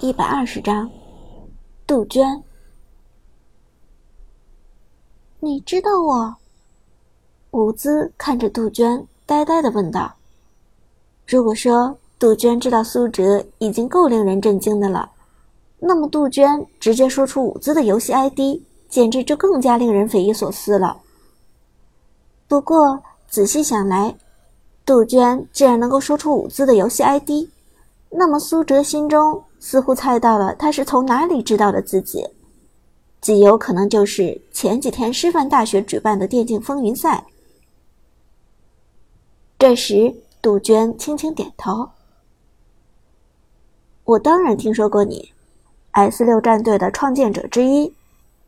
一百二十章，杜鹃，你知道我？伍兹看着杜鹃，呆呆的问道：“如果说杜鹃知道苏哲已经够令人震惊的了，那么杜鹃直接说出伍兹的游戏 ID，简直就更加令人匪夷所思了。不过仔细想来，杜鹃既然能够说出伍兹的游戏 ID，那么苏哲心中……”似乎猜到了他是从哪里知道的自己，极有可能就是前几天师范大学举办的电竞风云赛。这时，杜鹃轻轻点头：“我当然听说过你，S 六战队的创建者之一，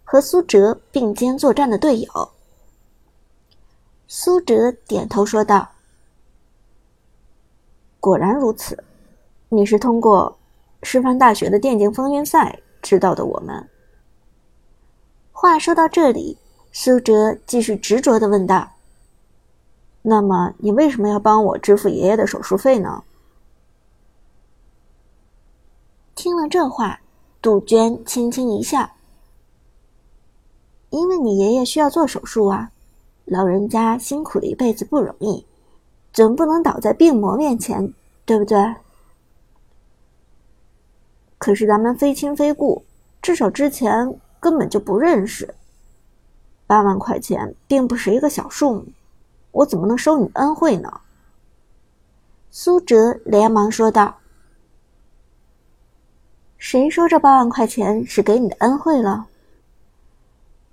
和苏哲并肩作战的队友。”苏哲点头说道：“果然如此，你是通过。”师范大学的电竞风云赛知道的我们。话说到这里，苏哲继续执着的问道：“那么你为什么要帮我支付爷爷的手术费呢？”听了这话，杜鹃轻轻一笑：“因为你爷爷需要做手术啊，老人家辛苦了一辈子不容易，总不能倒在病魔面前，对不对？”可是咱们非亲非故，至少之前根本就不认识。八万块钱并不是一个小数目，我怎么能收你恩惠呢？苏哲连忙说道：“谁说这八万块钱是给你的恩惠了？”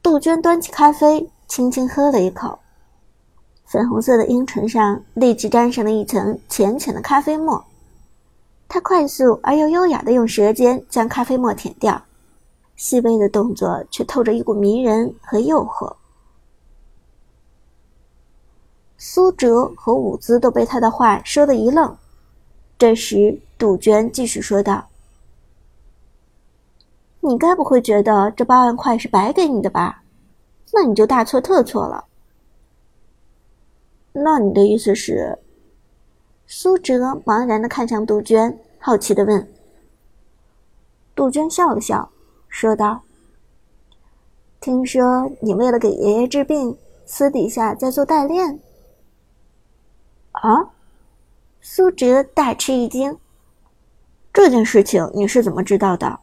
杜鹃端起咖啡，轻轻喝了一口，粉红色的樱唇上立即沾上了一层浅浅的咖啡沫。他快速而又优雅的用舌尖将咖啡沫舔掉，细微的动作却透着一股迷人和诱惑。苏哲和伍兹都被他的话说的一愣。这时，杜鹃继续说道：“你该不会觉得这八万块是白给你的吧？那你就大错特错了。那你的意思是？”苏哲茫然的看向杜鹃，好奇的问：“杜鹃笑了笑，说道：‘听说你为了给爷爷治病，私底下在做代练。’啊？”苏哲大吃一惊：“这件事情你是怎么知道的？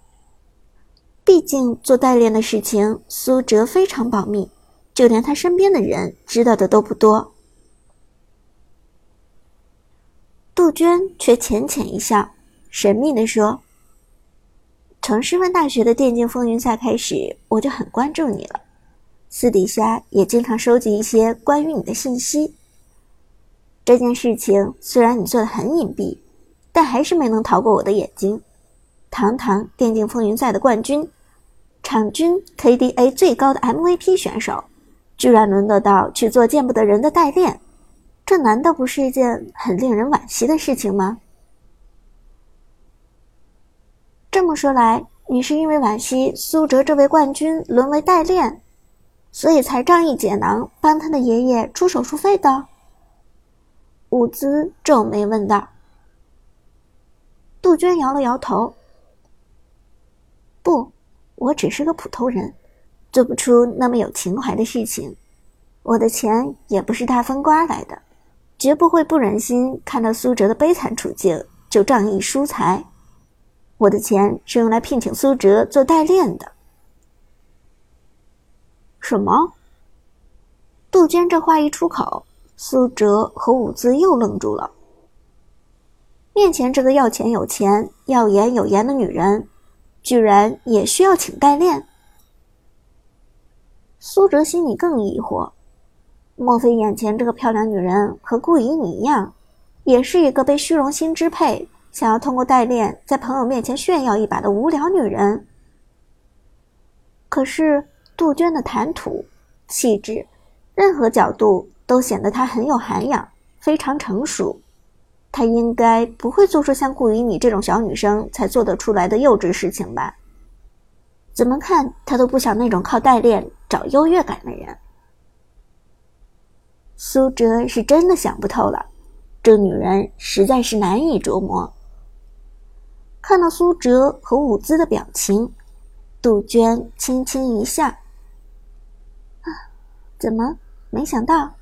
毕竟做代练的事情，苏哲非常保密，就连他身边的人知道的都不多。”杜鹃却浅浅一笑，神秘地说：“从师范大学的电竞风云赛开始，我就很关注你了，私底下也经常收集一些关于你的信息。这件事情虽然你做的很隐蔽，但还是没能逃过我的眼睛。堂堂电竞风云赛的冠军，场均 KDA 最高的 MVP 选手，居然轮得到去做见不得人的代练。”这难道不是一件很令人惋惜的事情吗？这么说来，你是因为惋惜苏哲这位冠军沦为代练，所以才仗义解囊，帮他的爷爷出手术费的？伍兹皱眉问道。杜鹃摇了摇头：“不，我只是个普通人，做不出那么有情怀的事情。我的钱也不是大风刮来的。”绝不会不忍心看到苏哲的悲惨处境就仗义疏财。我的钱是用来聘请苏哲做代练的。什么？杜鹃这话一出口，苏哲和伍兹又愣住了。面前这个要钱有钱、要颜有颜的女人，居然也需要请代练？苏哲心里更疑惑。莫非眼前这个漂亮女人和顾以你一样，也是一个被虚荣心支配，想要通过代练在朋友面前炫耀一把的无聊女人？可是杜鹃的谈吐、气质，任何角度都显得她很有涵养，非常成熟。她应该不会做出像顾以你这种小女生才做得出来的幼稚事情吧？怎么看她都不像那种靠代练找优越感的人。苏哲是真的想不透了，这女人实在是难以琢磨。看到苏哲和伍兹的表情，杜鹃轻轻一笑：“啊，怎么没想到？”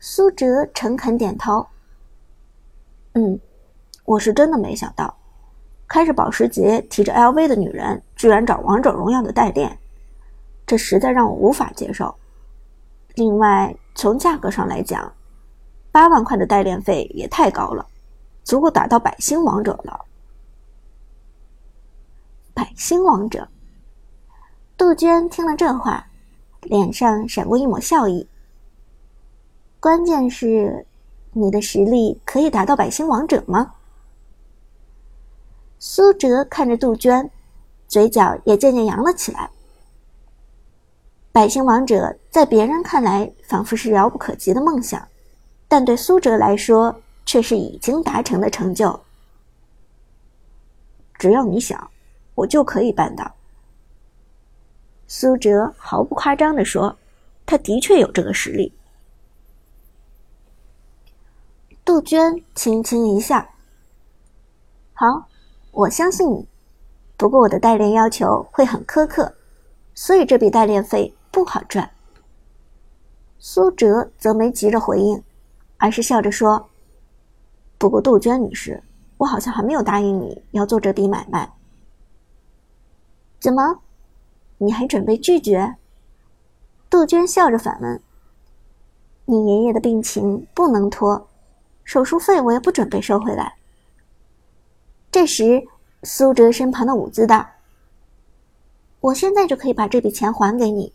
苏哲诚恳点头：“嗯，我是真的没想到，开着保时捷、提着 LV 的女人，居然找王者荣耀的代练，这实在让我无法接受。另外，从价格上来讲，八万块的代练费也太高了，足够打到百星王者了。百星王者，杜鹃听了这话，脸上闪过一抹笑意。关键是，你的实力可以达到百星王者吗？苏哲看着杜鹃，嘴角也渐渐扬了起来。百星王者在别人看来仿佛是遥不可及的梦想，但对苏哲来说却是已经达成的成就。只要你想，我就可以办到。苏哲毫不夸张地说：“他的确有这个实力。”杜鹃轻轻一笑：“好，我相信你。不过我的代练要求会很苛刻，所以这笔代练费不好赚。”苏哲则没急着回应，而是笑着说：“不过杜鹃女士，我好像还没有答应你要做这笔买卖。”“怎么，你还准备拒绝？”杜鹃笑着反问：“你爷爷的病情不能拖。”手术费我也不准备收回来。这时，苏哲身旁的伍兹道：“我现在就可以把这笔钱还给你。”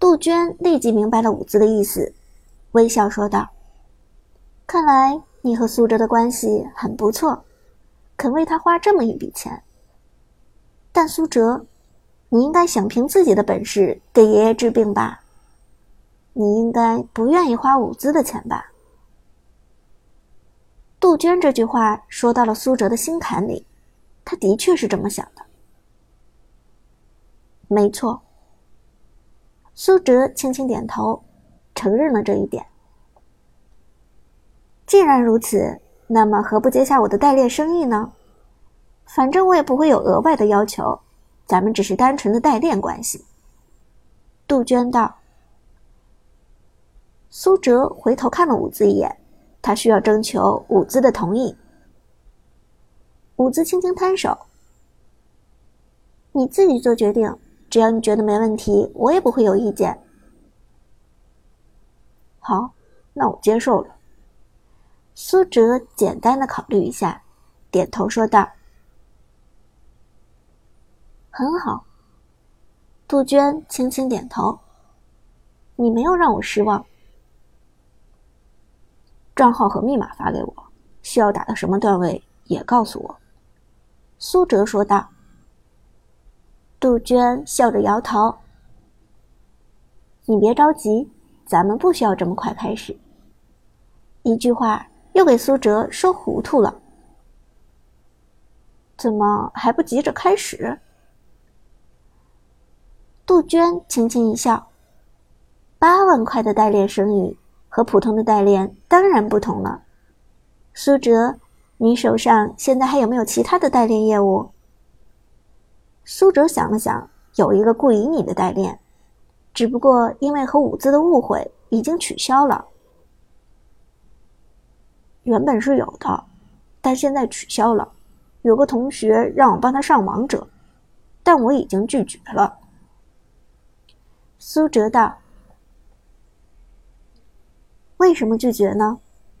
杜鹃立即明白了伍兹的意思，微笑说道：“看来你和苏哲的关系很不错，肯为他花这么一笔钱。但苏哲，你应该想凭自己的本事给爷爷治病吧？你应该不愿意花伍兹的钱吧？”杜鹃这句话说到了苏哲的心坎里，他的确是这么想的。没错，苏哲轻轻点头，承认了这一点。既然如此，那么何不接下我的代练生意呢？反正我也不会有额外的要求，咱们只是单纯的代练关系。杜鹃道。苏哲回头看了伍兹一眼。他需要征求伍兹的同意。伍兹轻轻摊手：“你自己做决定，只要你觉得没问题，我也不会有意见。”好，那我接受了。苏哲简单的考虑一下，点头说道：“很好。”杜鹃轻轻点头：“你没有让我失望。”账号和密码发给我，需要打到什么段位也告诉我。”苏哲说道。杜鹃笑着摇头：“你别着急，咱们不需要这么快开始。”一句话又给苏哲说糊涂了。怎么还不急着开始？杜鹃轻轻一笑：“八万块的代练生意。”和普通的代练当然不同了，苏哲，你手上现在还有没有其他的代练业务？苏哲想了想，有一个顾以你的代练，只不过因为和伍兹的误会，已经取消了。原本是有的，但现在取消了。有个同学让我帮他上王者，但我已经拒绝了。苏哲道。为什么拒绝呢？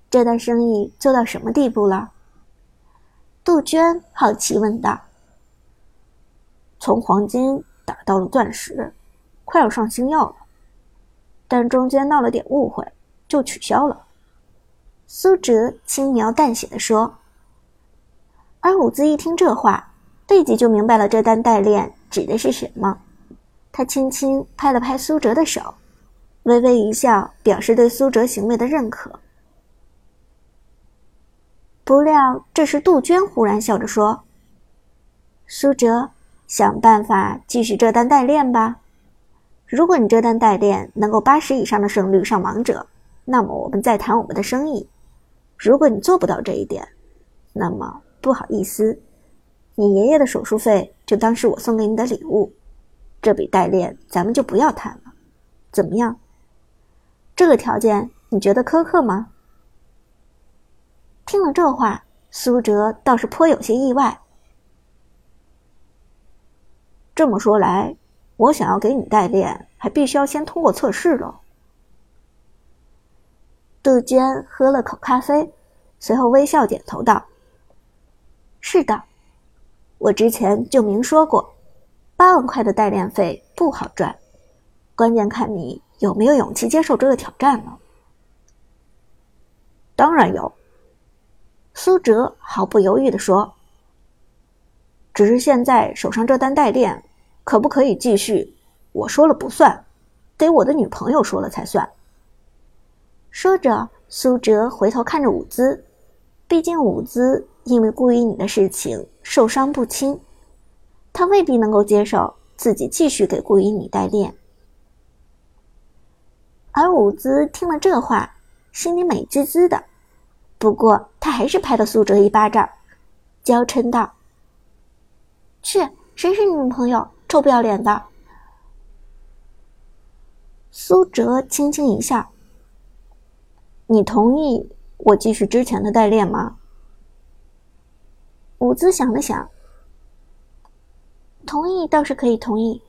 这单生意做到什么地步了？杜鹃好奇问道。从黄金打到了钻石，快要上星耀了，但中间闹了点误会，就取消了。苏哲轻描淡写的说。而伍兹一听这话，立即就明白了这单代练指的是什么，他轻轻拍了拍苏哲的手。微微一笑，表示对苏哲行为的认可。不料这时，杜鹃忽然笑着说：“苏哲，想办法继续这单代练吧。如果你这单代练能够八十以上的胜率上王者，那么我们再谈我们的生意。如果你做不到这一点，那么不好意思，你爷爷的手术费就当是我送给你的礼物。这笔代练咱们就不要谈了，怎么样？这个条件你觉得苛刻吗？听了这话，苏哲倒是颇有些意外。这么说来，我想要给你代练，还必须要先通过测试了。杜鹃喝了口咖啡，随后微笑点头道：“是的，我之前就明说过，八万块的代练费不好赚，关键看你有没有勇气接受这个挑战了。”当然有，苏哲毫不犹豫地说。只是现在手上这单代练，可不可以继续？我说了不算，得我的女朋友说了才算。说着，苏哲回头看着伍兹，毕竟伍兹因为顾依你的事情受伤不轻，他未必能够接受自己继续给顾依你代练。而伍兹听了这话，心里美滋滋的，不过他还是拍了苏哲一巴掌，娇嗔道。去，谁是你女朋友？臭不要脸的！苏哲轻轻一笑：“你同意我继续之前的代练吗？”伍兹想了想，同意倒是可以同意，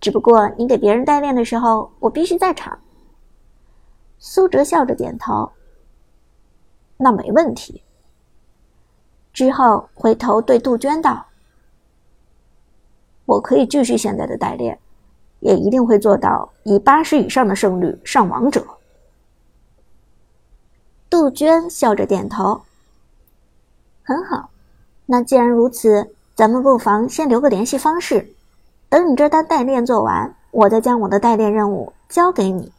只不过你给别人代练的时候，我必须在场。苏哲笑着点头：“那没问题。”之后回头对杜鹃道。我可以继续现在的代练，也一定会做到以八十以上的胜率上王者。杜鹃笑着点头。很好，那既然如此，咱们不妨先留个联系方式，等你这单代练做完，我再将我的代练任务交给你。